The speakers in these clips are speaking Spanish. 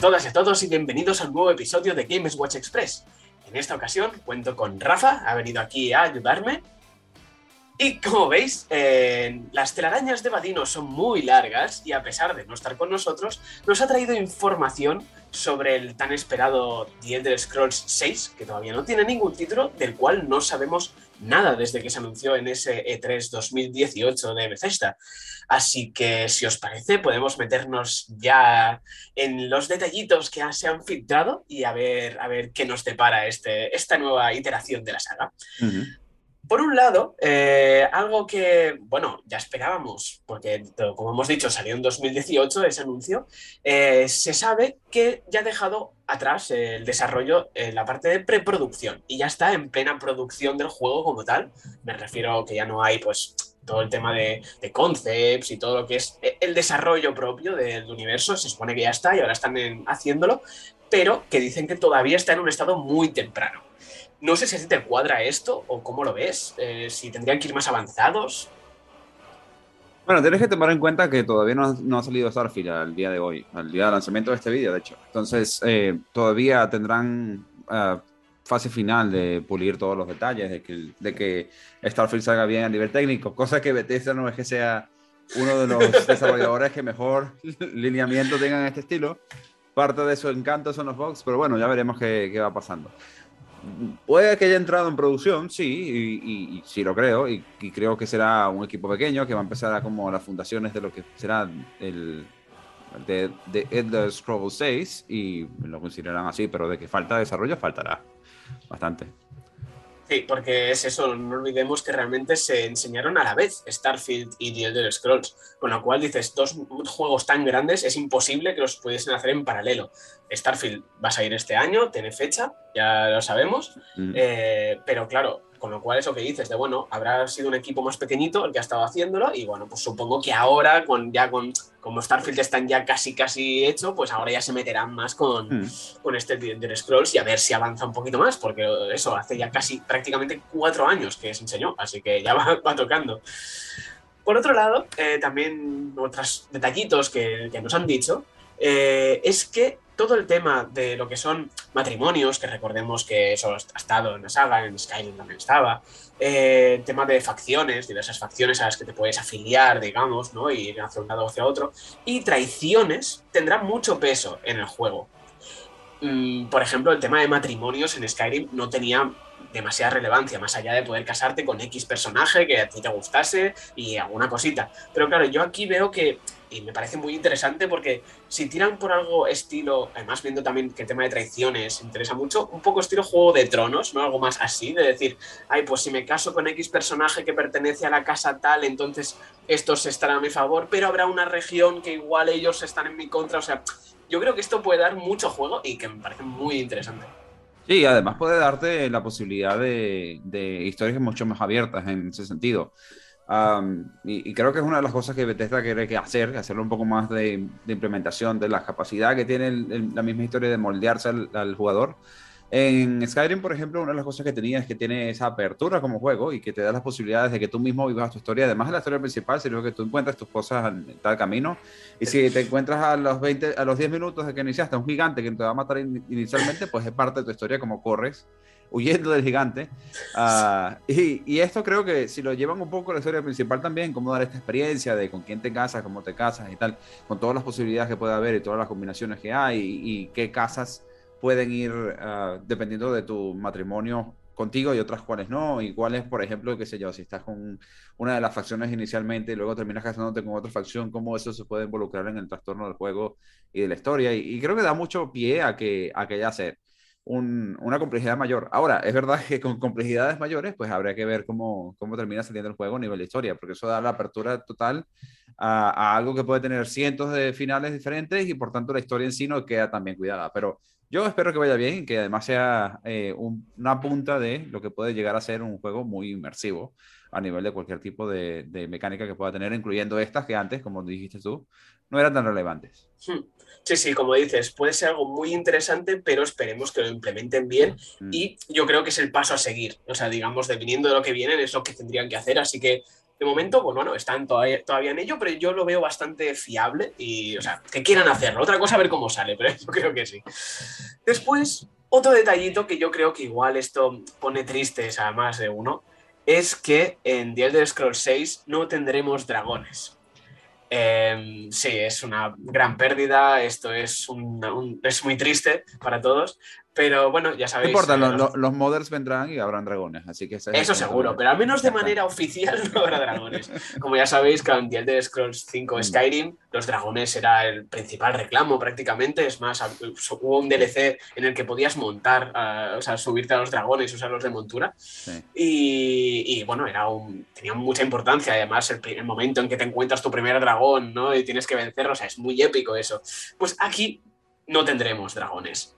todas y a todos y bienvenidos al nuevo episodio de Games Watch Express. En esta ocasión cuento con Rafa, ha venido aquí a ayudarme. Y como veis, eh, las telarañas de Vadino son muy largas y a pesar de no estar con nosotros, nos ha traído información sobre el tan esperado The Elder Scrolls 6, que todavía no tiene ningún título, del cual no sabemos nada desde que se anunció en ese E3 2018 de Bethesda. Así que, si os parece, podemos meternos ya en los detallitos que se han filtrado y a ver, a ver qué nos depara este, esta nueva iteración de la saga. Por un lado, eh, algo que, bueno, ya esperábamos, porque como hemos dicho, salió en 2018 ese anuncio, eh, se sabe que ya ha dejado atrás el desarrollo en la parte de preproducción y ya está en plena producción del juego como tal. Me refiero que ya no hay, pues, todo el tema de, de concepts y todo lo que es el desarrollo propio del universo, se supone que ya está y ahora están haciéndolo, pero que dicen que todavía está en un estado muy temprano. No sé si te cuadra esto o cómo lo ves, eh, si tendrían que ir más avanzados. Bueno, tienes que tomar en cuenta que todavía no, ha salido Starfield al día de hoy, al día de lanzamiento de este vídeo, de hecho. Entonces, eh, todavía tendrán uh, fase final de pulir todos los detalles, de que, de que Starfield salga bien a nivel técnico, cosa que Bethesda no es que sea uno de los desarrolladores que mejor lineamiento tengan en este estilo. Parte de su encanto son los bugs, pero bueno, ya veremos qué, qué va pasando. Puede que haya entrado en producción, sí, y, sí lo creo, y, creo que será un equipo pequeño que va a empezar a como las fundaciones de lo que será el de, de Elder Scrolls 6 y lo considerarán así, pero de que falta desarrollo, faltará bastante. Sí, porque es eso, no olvidemos que realmente se enseñaron a la vez Starfield y The Elder Scrolls, con lo cual dices, dos juegos tan grandes es imposible que los pudiesen hacer en paralelo. Starfield va a salir este año, tiene fecha, ya lo sabemos, mm. eh, pero claro, con lo cual, eso que dices, de bueno, habrá sido un equipo más pequeñito el que ha estado haciéndolo, y bueno, pues supongo que ahora, con ya con como Starfield están ya casi casi hecho, pues ahora ya se meterán más con, hmm. con este de Scrolls y a ver si avanza un poquito más, porque eso hace ya casi prácticamente cuatro años que se enseñó, así que ya va, tocando. Por otro lado, eh, también otros detallitos que, que nos han dicho, eh, es que todo el tema de lo que son matrimonios, que recordemos que eso ha estado en la saga, en Skyrim también estaba, eh, tema de facciones, diversas facciones a las que te puedes afiliar, digamos, ¿no? Y ir hacia un lado o hacia otro, y traiciones tendrán mucho peso en el juego. Mm, por ejemplo, el tema de matrimonios en Skyrim no tenía demasiada relevancia, más allá de poder casarte con X personaje que a ti te gustase y alguna cosita. Pero claro, yo aquí veo que y me parece muy interesante porque si tiran por algo estilo, además viendo también que tema de traiciones interesa mucho, un poco estilo Juego de Tronos, ¿no? Algo más así, de decir, ay, pues si me caso con X personaje que pertenece a la casa tal, entonces estos estarán a mi favor, pero habrá una región que igual ellos están en mi contra, o sea, yo creo que esto puede dar mucho juego y que me parece muy interesante. Sí, además puede darte la posibilidad de historias mucho más abiertas en ese sentido y, creo que es una de las cosas que Bethesda quiere que hacer, hacerlo un poco más de, implementación de la capacidad que tiene la misma historia de moldearse al, jugador. En Skyrim, por ejemplo, una de las cosas que tenía es que tiene esa apertura como juego y que te da las posibilidades de que tú mismo vivas tu historia, además de la historia principal, sino que tú encuentras tus cosas en tal camino. Y si te encuentras a los 20, a los 10 minutos de que iniciaste un gigante que te va a matar inicialmente, pues es parte de tu historia como corres huyendo del gigante. Ah, y, y, esto creo que si lo llevan un poco a la historia principal también, cómo dar esta experiencia de con quién te casas, cómo te casas y tal, con todas las posibilidades que puede haber y todas las combinaciones que hay y, qué casas pueden ir uh, dependiendo de tu matrimonio contigo y otras cuales no, y cuáles, por ejemplo, qué sé yo, si estás con una de las facciones inicialmente y luego terminas casándote con otra facción, cómo eso se puede involucrar en el trastorno del juego y de la historia, y, y creo que da mucho pie a que, a que ya una complejidad mayor. Ahora, es verdad que con complejidades mayores, pues habría que ver cómo, cómo termina saliendo el juego a nivel de historia, porque eso da la apertura total a, algo que puede tener cientos de finales diferentes y por tanto la historia en sí no queda tan bien cuidada. Pero yo espero que vaya bien y que además sea eh, una punta de lo que puede llegar a ser un juego muy inmersivo a nivel de cualquier tipo de, de mecánica que pueda tener, incluyendo estas que antes, como dijiste tú, no eran tan relevantes. Hmm. Sí, sí, como dices, puede ser algo muy interesante, pero esperemos que lo implementen bien mm. y yo creo que es el paso a seguir. O sea, digamos, dependiendo de lo que vienen, es lo que tendrían que hacer, así que de momento, pues bueno, están todavía, todavía en ello, pero yo lo veo bastante fiable y, o sea, que quieran hacerlo. Otra cosa a ver cómo sale, pero yo creo que sí. Después, otro detallito que yo creo que igual esto pone tristes a más de uno, es que en The Elder Scrolls 6 no tendremos dragones. Em, sí, es una gran pérdida, esto es, es muy triste para todos, pero bueno, ya sabéis. No importa, los, los, modders vendrán y habrán dragones, así que... Eso seguro, pero al menos de manera oficial no habrá dragones. Como ya sabéis, que en The Elder Scrolls 5 mm. Skyrim, los dragones era el principal reclamo prácticamente. Es más, hubo un DLC en el que podías montar, o sea, subirte a los dragones, usarlos de montura. Y, bueno, era un, tenía mucha importancia. Además, el, el momento en que te encuentras tu primer dragón, ¿no? Y tienes que vencerlo, o sea, es muy épico eso. Pues aquí no tendremos dragones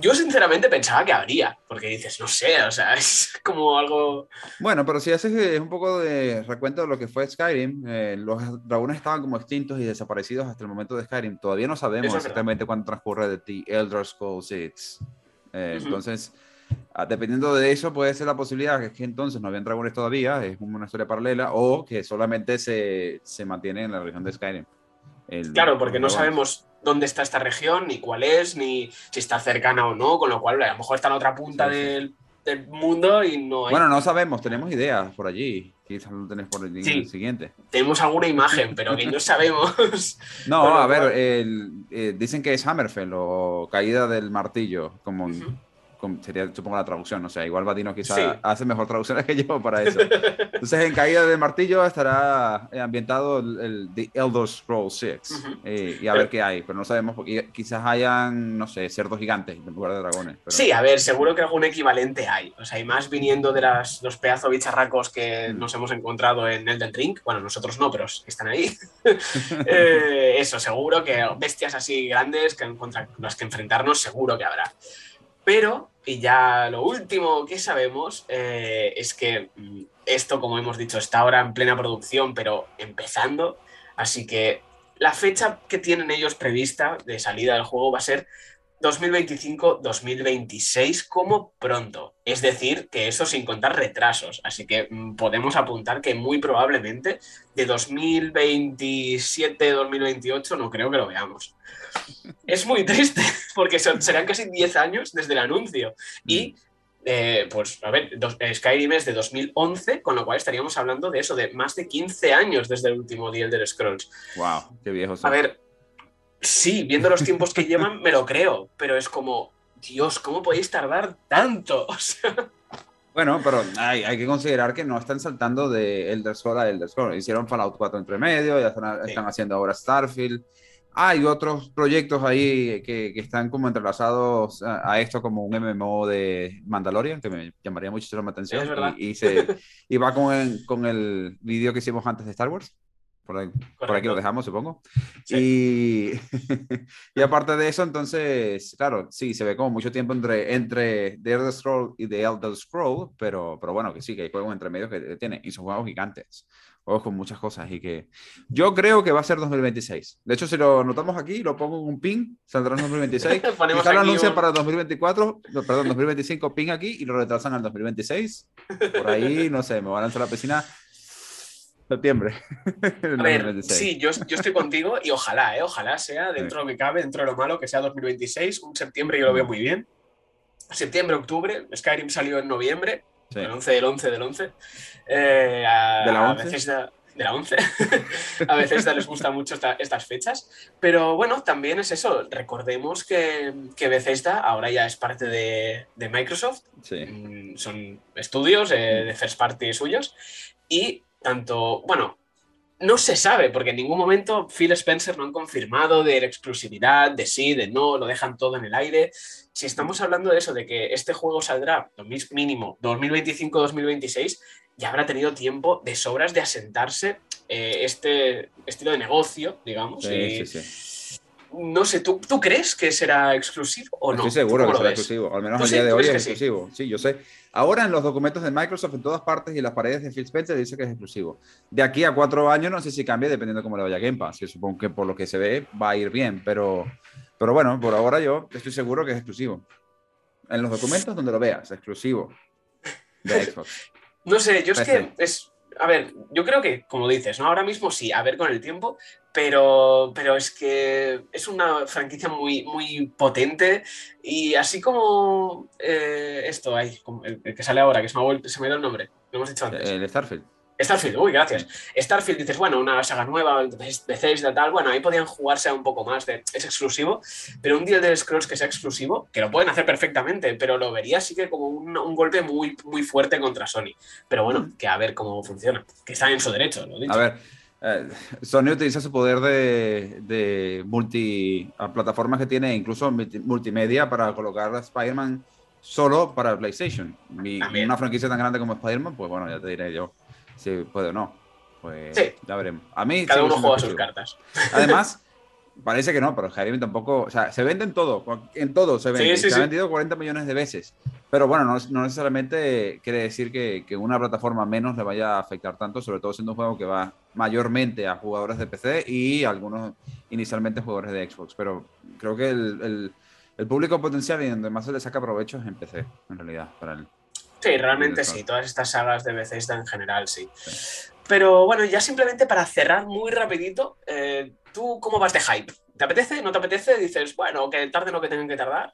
yo sinceramente pensaba que habría, porque dices, no sé, o sea, es como algo... Bueno, pero si haces un poco de recuento de lo que fue Skyrim, eh, los dragones estaban como extintos y desaparecidos hasta el momento de Skyrim. Todavía no sabemos exactamente cuándo transcurre de The Elder Scrolls 6. Eh, entonces, ah, dependiendo de eso, puede ser la posibilidad que, que entonces no habían dragones todavía, es una historia paralela, o que solamente se, se mantiene en la región de Skyrim. claro, porque no sabemos dónde está esta región, ni cuál es, ni si está cercana o no, con lo cual a lo mejor está en otra punta Del, mundo y no hay... Bueno, no sabemos, tenemos ideas por allí. Quizás lo tenés por el, siguiente. Tenemos alguna imagen, pero que no sabemos. No, a ver, eh, dicen que es Hammerfell o Caída del Martillo, como sería supongo la traducción, o sea, igual Badino quizá hace mejor traducciones que yo para eso. Entonces, en Caída del Martillo estará ambientado el, The Elder Scrolls 6 eh, y a ver qué hay, pero no sabemos, porque quizás hayan, no sé, cerdos gigantes en lugar de dragones. Sí, a ver, seguro que algún equivalente hay, o sea, y más viniendo de las, los pedazos bicharracos que mm. nos hemos encontrado en Elden Ring, bueno, nosotros no, pero están ahí. Eh, eso, seguro que bestias así grandes que contra las que enfrentarnos, seguro que habrá. Pero, y ya lo último que sabemos eh, es que mm, esto, como hemos dicho, está ahora en plena producción, pero empezando. Así que la fecha que tienen ellos prevista de salida del juego va a ser 2025-2026 como pronto. Es decir, que eso sin contar retrasos. Así que mm, podemos apuntar que muy probablemente de 2027-2028 no creo que lo veamos. Es muy triste porque serán casi 10 años desde el anuncio. Y mm. eh, pues, a ver, eh, Skyrim es de 2011, con lo cual estaríamos hablando de eso, de más de 15 años desde el último The Elder Scrolls. ¡Wow! ¡Qué viejo! A ver, Sí, viendo los tiempos que llevan, me lo creo, pero es como, Dios, ¿cómo podéis tardar tanto? Bueno, pero hay, hay, que considerar que no están saltando de Elder Scrolls a Elder Scrolls. Hicieron Fallout 4 entre medio, ya están, haciendo ahora Starfield. Hay otros proyectos ahí que, que están como entrelazados a, esto, como un MMO de Mandalorian, que me llamaría muchísimo la atención. y, y, se, y va con el, con el vídeo que hicimos antes de Star Wars. Por, aquí lo dejamos, supongo. Y, y aparte de eso, entonces, claro, sí, se ve como mucho tiempo entre, entre The Elder Scroll y The Elder Scroll, pero, pero bueno, que sí, que hay juegos entre medio que tiene, y son juegos gigantes, juegos con muchas cosas, y que yo creo que va a ser 2026. De hecho, si lo notamos aquí, lo pongo en un pin, saldrá en 2026. Quizá lo anuncian para 2024, perdón, 2025, pin aquí, y lo retrasan al 2026. Por ahí, no sé, me van a lanzar a la piscina septiembre. A ver, sí, yo, yo, estoy contigo y ojalá, ¿eh? ojalá sea dentro de lo que cabe, dentro de lo malo, que sea 2026. Un septiembre yo lo veo muy bien. Septiembre, octubre. Skyrim salió en noviembre, el 11 del 11 del 11. Eh, a, ¿De la 11? veces de la 11. a veces les gusta mucho estas fechas. Pero bueno, también es eso. Recordemos que, que Bethesda ahora ya es parte de, de Microsoft. Sí. Mm, son estudios eh, de first party suyos. Y tanto, bueno, no se sabe, porque en ningún momento Phil Spencer no han confirmado de la exclusividad, de sí, de no, lo dejan todo en el aire. Si estamos hablando de eso, de que este juego saldrá mínimo 2025-2026, ya habrá tenido tiempo de sobras de asentarse eh, este estilo de negocio, digamos. Sí, sí, sí no sé, ¿tú, ¿tú, crees que será exclusivo o no? Estoy seguro que será exclusivo, al menos al día de hoy es exclusivo. Sí? yo sé. Ahora en los documentos de Microsoft, en todas partes y en las paredes de Phil Spencer dice que es exclusivo. De aquí a cuatro años no sé si cambia dependiendo de cómo le vaya a Game Pass. Yo supongo que por lo que se ve va a ir bien, pero, pero bueno, por ahora yo estoy seguro que es exclusivo. En los documentos donde lo veas, exclusivo de Xbox. no sé, yo es que es, a ver, yo creo que, como dices, ¿no? Ahora mismo sí, a ver con el tiempo, pero, pero es que es una franquicia muy, muy potente y así como eh, esto, ahí, el, que sale ahora, que se me, ha se me ido el nombre, lo hemos dicho antes. El Starfield. Starfield, uy, gracias. Starfield dices, bueno, una saga nueva, de Bethesda, tal, bueno, ahí podían jugarse un poco más, de, es exclusivo, pero un deal de Scrolls que sea exclusivo, que lo pueden hacer perfectamente, pero lo vería así que como un, un, golpe muy, muy fuerte contra Sony. Pero bueno, que a ver cómo funciona, que están en su derecho, lo dicho. A ver, eh, Sony utiliza su poder de, de multi plataformas que tiene, incluso multimedia, para colocar a Spider-Man solo para PlayStation. Una franquicia tan grande como Spider-Man, pues bueno, ya te diré yo si puede o no. Pues ya veremos. A mí Cada uno juega sus cartas. Además, parece que no, pero Skyrim tampoco. O sea, se vende en todo. En todo se vende. se ha vendido 40 millones de veces. Pero bueno, no, necesariamente quiere decir que, que, una plataforma menos le vaya a afectar tanto, sobre todo siendo un juego que va mayormente a jugadores de PC y algunos inicialmente jugadores de Xbox. Pero creo que el, el, el público potencial y donde más se le saca provecho es en PC, en realidad, para él. Sí, realmente sí, todas estas sagas de Bethesda en general, sí. Pero bueno, ya simplemente para cerrar muy rapidito, eh, ¿tú cómo vas de hype? ¿Te apetece? ¿No te apetece? Dices, bueno, que tarde lo que tengan que tardar.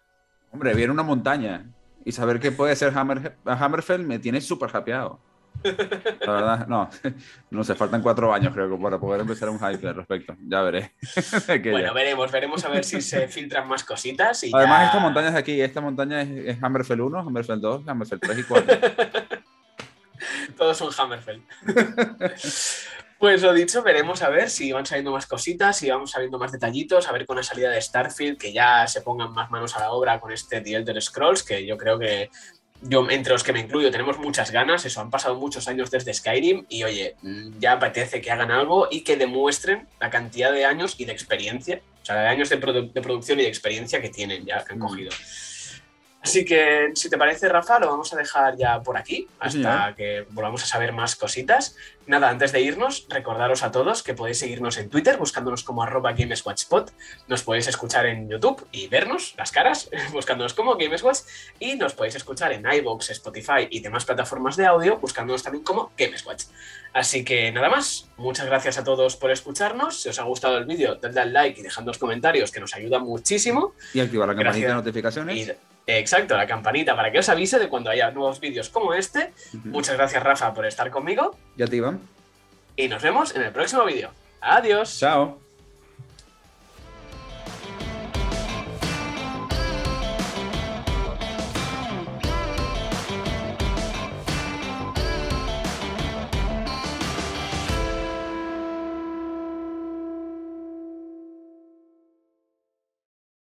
Hombre, viene una montaña y saber que puede ser Hammer, Hammerfell me tiene súper hypeado. La verdad, no, no sé, faltan cuatro años creo que para poder empezar un hype al respecto. Ya veré. bueno, veremos, veremos a ver si se filtran más cositas. Y Además, estas montañas de aquí, esta montaña es, Hammerfell 1, Hammerfell 2, Hammerfell 3 y 4. Todos son Hammerfell. Pues lo dicho, veremos a ver si van saliendo más cositas, si vamos sabiendo más detallitos, a ver con la salida de Starfield, que ya se pongan más manos a la obra con este The Elder Scrolls, que yo creo que yo, entre los que me incluyo, tenemos muchas ganas. Eso, han pasado muchos años desde Skyrim y, oye, ya apetece que hagan algo y que demuestren la cantidad de años y de experiencia, o sea, de años de, producción y de experiencia que tienen ya, que han mm. Así que, si te parece, Rafa, lo vamos a dejar ya por aquí hasta que volvamos a saber más cositas. Nada, antes de irnos, recordaros a todos que podéis seguirnos en Twitter buscándonos como arroba GamesWatchPod. Nos podéis escuchar en YouTube y vernos las caras buscándonos como GamesWatch. Y nos podéis escuchar en iVoox, Spotify y demás plataformas de audio buscándonos también como GamesWatch. Así que nada más, muchas gracias a todos por escucharnos. Si os ha gustado el vídeo, dadle al like y dejadnos comentarios que nos ayuda muchísimo. Y activar la campanita de notificaciones. Exacto, la campanita para que os avise de cuando haya nuevos vídeos como este. Muchas gracias, Rafa, por estar conmigo. Ya te iban. Y nos vemos en el próximo vídeo. Adiós. Chao.